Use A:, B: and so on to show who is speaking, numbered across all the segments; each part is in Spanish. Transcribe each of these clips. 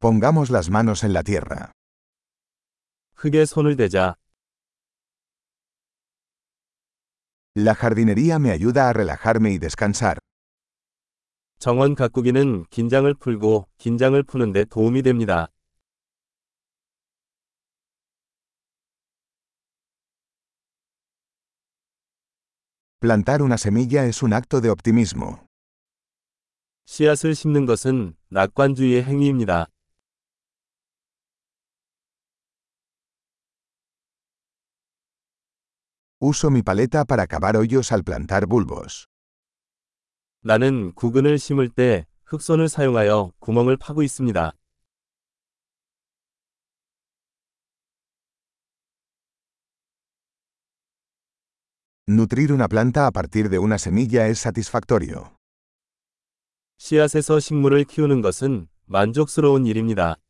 A: Pongamos las manos en la tierra.
B: 흙에 손을 대자.
A: La jardinería me ayuda a relajarme y descansar.
B: 정원 가꾸기는 긴장을 풀고 긴장을 푸는데 도움이 됩니다.
A: Plantar una semilla es un acto de optimismo.
B: 씨앗을 심는 것은 낙관주의의 행위입니다.
A: Uso mi paleta para cavar hoyos al plantar bulbos.
B: 나는 구근을 심을 때 흑손을 사용하여 구멍을 파고 있습니다.
A: Nutrir una planta a partir de una semilla es satisfactorio.
B: 씨앗에서 식물을 키우는 것은 만족스러운 일입니다.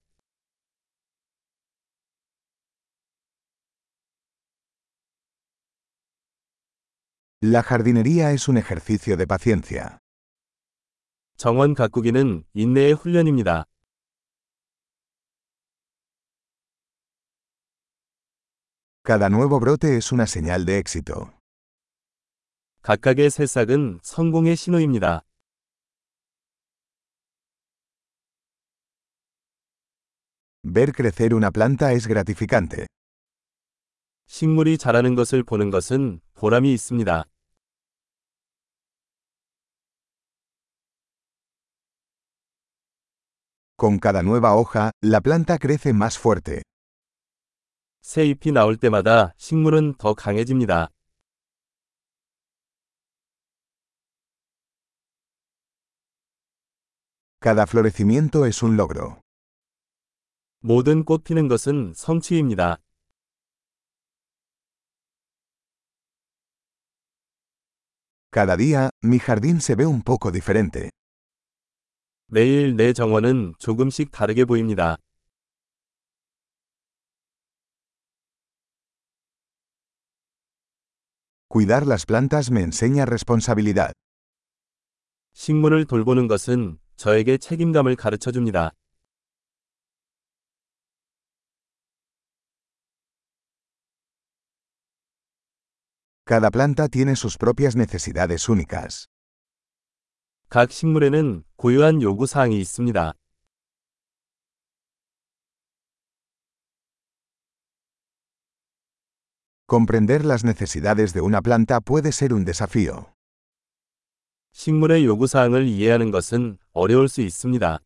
A: La jardinería es un ejercicio de paciencia.
B: 정원 가꾸기는 인내의 훈련입니다.
A: Cada nuevo brote es una señal de éxito.
B: 각각의 새싹은 성공의 신호입니다.
A: Ver crecer una planta es gratificante.
B: 식물이 자라는 것을 보는 것은 보람이 있습니다.
A: Con cada nueva hoja, la planta crece más fuerte.
B: 새 잎이 나올 때마다 식물은 더 강해집니다.
A: Cada florecimiento es un logro.
B: 모든 꽃 피는 것은 성취입니다.
A: Cada día, mi jardín se ve un poco diferente.
B: 매일 내 정원은 조금씩 다르게 보입니다.
A: Cuidar las plantas me enseña responsabilidad.
B: 식물을 돌보는 것은 저에게 책임감을 가르쳐 줍니다.
A: Cada planta tiene sus propias necesidades únicas.
B: 각 식물에는 고유한 요구 사항이 있습니다.
A: Comprender las necesidades de una planta puede ser un desafío.
B: 식물의 요구 사항을 이해하는 것은 어려울 수 있습니다.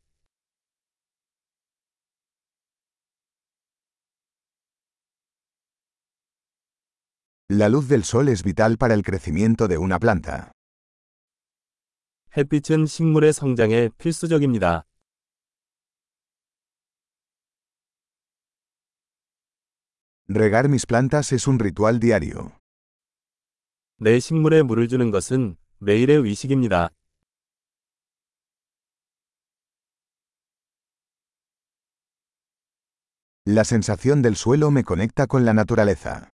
A: La luz del sol es vital para el crecimiento de una planta.
B: 햇빛은 식물의 성장에 필수적입니다.
A: Regar mis plantas es un ritual diario.
B: 내 식물에 물을 주는 것은 매일의 의식입니다.
A: La sensación del suelo me conecta con la naturaleza.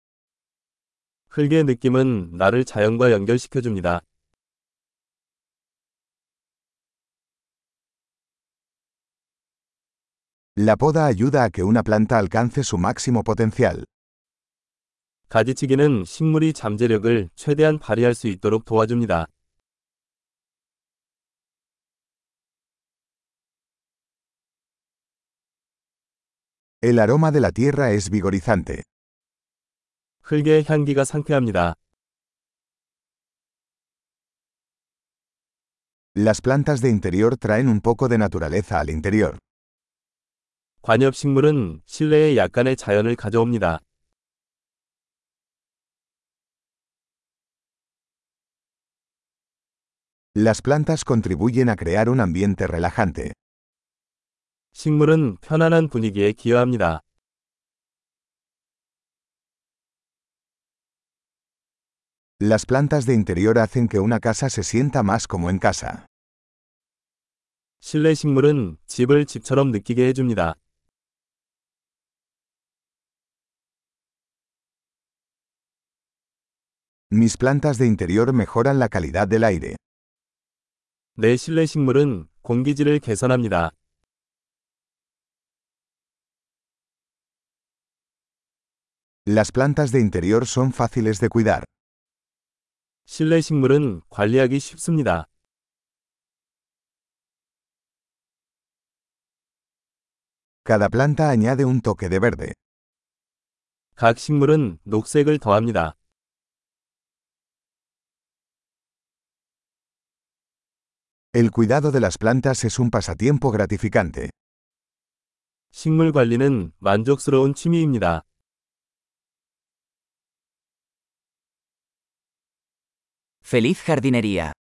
B: 흙의 느낌은 나를 자연과 연결시켜 줍니다.
A: La poda ayuda a que una planta alcance su máximo potencial.
B: 가지치기는 식물이 잠재력을 최대한 발휘할 수 있도록 도와줍니다.
A: El aroma de la tierra es vigorizante.
B: 흙의 향기가 상쾌합니다.
A: Las plantas de interior traen un poco de naturaleza al interior.
B: 관엽식물은 실내에 약간의 자연을 가져옵니다.
A: Las plantas contribuyen a crear un ambiente relajante.
B: 식물은 편안한 분위기에 기여합니다.
A: Las plantas de interior hacen que una casa se sienta más como en casa. Mis plantas de interior mejoran la calidad del aire. Las plantas de interior son fáciles de cuidar.
B: 실내 식물은 관리하기 쉽습니다.
A: Cada planta añade un toque de verde.
B: 각 식물은 녹색을 더합니다.
A: El cuidado de las plantas es un pasatiempo gratificante.
B: 식물 관리는 만족스러운 취미입니다.
C: ¡Feliz jardinería!